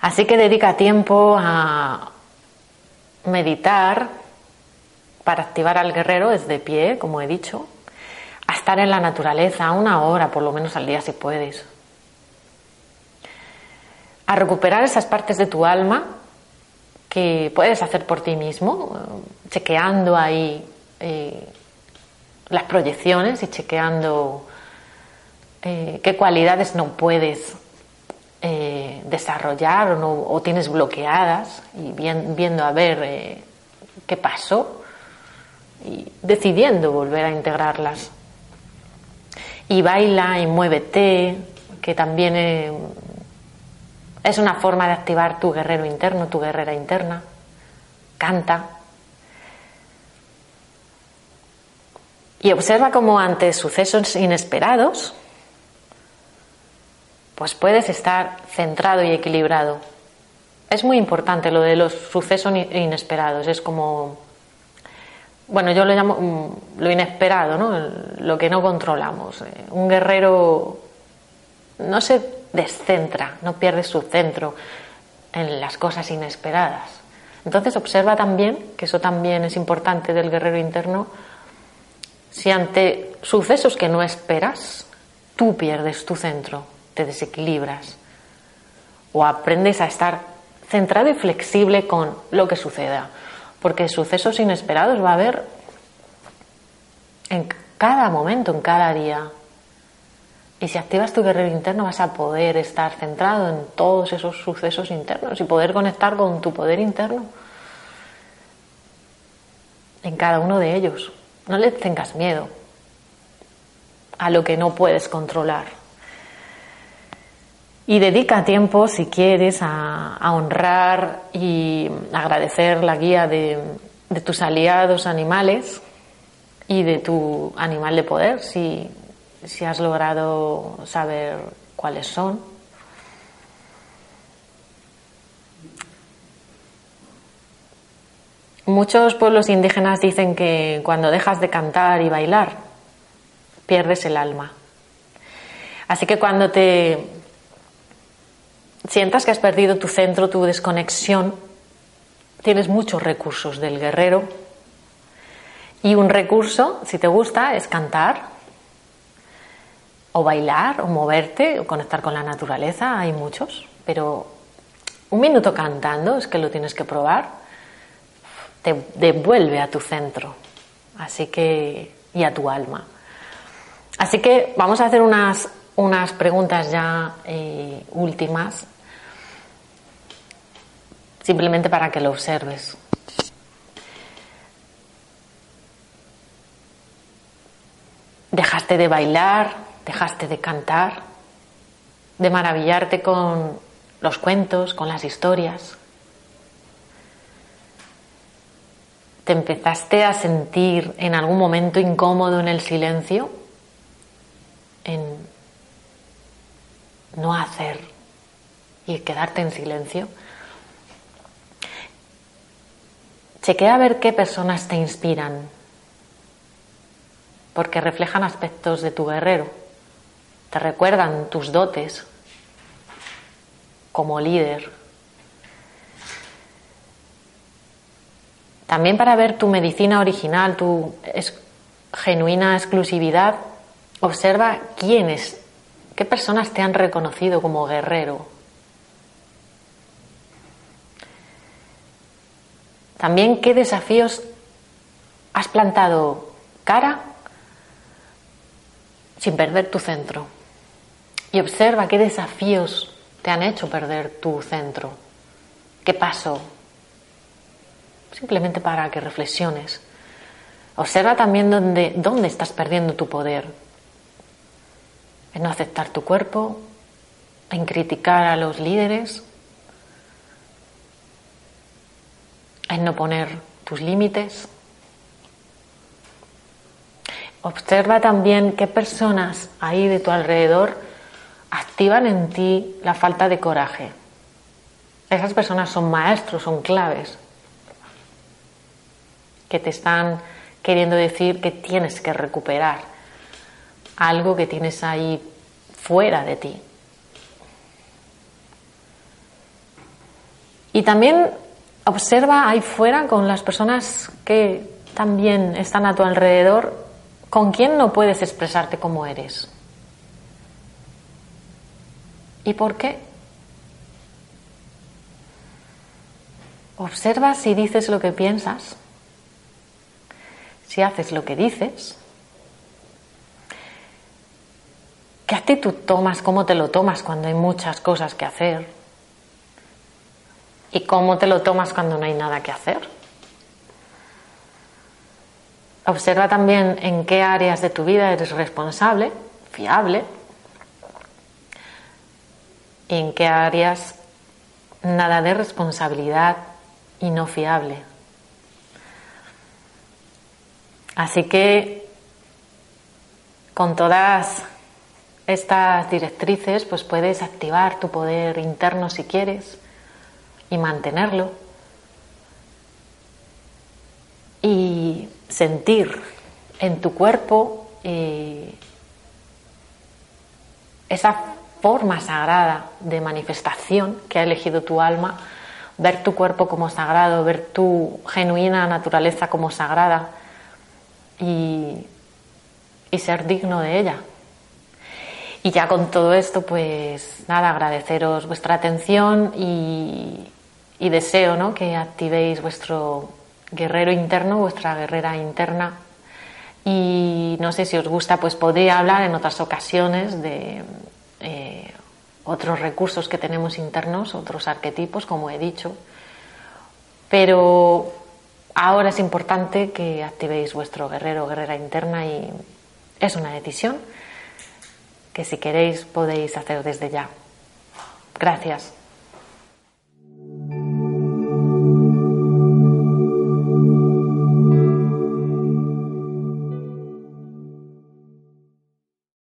Así que dedica tiempo a meditar para activar al guerrero desde pie, como he dicho, a estar en la naturaleza una hora por lo menos al día si puedes, a recuperar esas partes de tu alma que puedes hacer por ti mismo, chequeando ahí eh, las proyecciones y chequeando eh, qué cualidades no puedes eh, desarrollar o, tienes bloqueadas y viendo a ver eh, qué pasó y decidiendo volver a integrarlas. Y baila y muévete, que también es una forma de activar tu guerrero interno, tu guerrera interna. Canta. Y observa cómo ante sucesos inesperados, pues puedes estar centrado y equilibrado. Es muy importante lo de los sucesos inesperados, es como, bueno, yo lo llamo mm, lo inesperado, ¿no? lo que no controlamos. Eh, un guerrero no se descentra, no pierde su centro en las cosas inesperadas. Entonces observa también, que eso también es importante del guerrero interno, si ante sucesos que no esperas, tú pierdes tu centro, te desequilibras o aprendes a estar centrado y flexible con lo que suceda, porque sucesos inesperados va a haber en cada momento, en cada día. Y si activas tu guerrero interno vas a poder estar centrado en todos esos sucesos internos y poder conectar con tu poder interno en cada uno de ellos. No le tengas miedo a lo que no puedes controlar. Y dedica tiempo, si quieres, a, honrar y agradecer la guía de, tus aliados animales y de tu animal de poder, si, si has logrado saber cuáles son. Muchos pueblos indígenas dicen que cuando dejas de cantar y bailar, pierdes el alma. Así que cuando te sientas que has perdido tu centro, tu desconexión, tienes muchos recursos del guerrero. Y un recurso, si te gusta, es cantar, o bailar, o moverte, o conectar con la naturaleza, hay muchos, pero un minuto cantando es que lo tienes que probar, te devuelve a tu centro, así que, y a tu alma. Así que vamos a hacer unas, unas preguntas ya eh, últimas simplemente para que lo observes. Dejaste de bailar, dejaste de cantar, de maravillarte con los cuentos, con las historias. ¿Te empezaste a sentir en algún momento incómodo en el silencio? En no hacer y quedarte en silencio. Chequea a ver qué personas te inspiran, porque reflejan aspectos de tu guerrero, te recuerdan tus dotes como líder. También para ver tu medicina original, tu genuina exclusividad, observa quiénes, qué personas te han reconocido como guerrero, También qué desafíos has plantado cara sin perder tu centro. Y observa qué desafíos te han hecho perder tu centro. ¿Qué pasó? Simplemente para que reflexiones. Observa también dónde, dónde estás perdiendo tu poder. En no aceptar tu cuerpo, en criticar a los líderes, en no poner tus límites. Observa también qué personas ahí de tu alrededor activan en ti la falta de coraje. Esas personas son maestros, son claves, que te están queriendo decir que tienes que recuperar algo que tienes ahí fuera de ti. Y también observa ahí fuera con las personas que también están a tu alrededor, con quién no puedes expresarte como eres. ¿Y por qué? Observa si dices lo que piensas, si haces lo que dices, qué actitud tomas, cómo te lo tomas cuando hay muchas cosas que hacer y cómo te lo tomas cuando no hay nada que hacer. Observa también en qué áreas de tu vida eres responsable, fiable, y en qué áreas nada de responsabilidad y no fiable. Así que con todas estas directrices pues puedes activar tu poder interno si quieres y mantenerlo. Y sentir en tu cuerpo eh, esa forma sagrada de manifestación que ha elegido tu alma, ver tu cuerpo como sagrado, ver tu genuina naturaleza como sagrada y, y ser digno de ella. Y ya con todo esto, pues nada, agradeceros vuestra atención y, y deseo ¿no? que activéis vuestro guerrero interno, vuestra guerrera interna. Y no sé si os gusta, pues podría hablar en otras ocasiones de eh, otros recursos que tenemos internos, otros arquetipos, como he dicho. Pero ahora es importante que activéis vuestro guerrero o guerrera interna y es una decisión que si queréis podéis hacer desde ya. Gracias.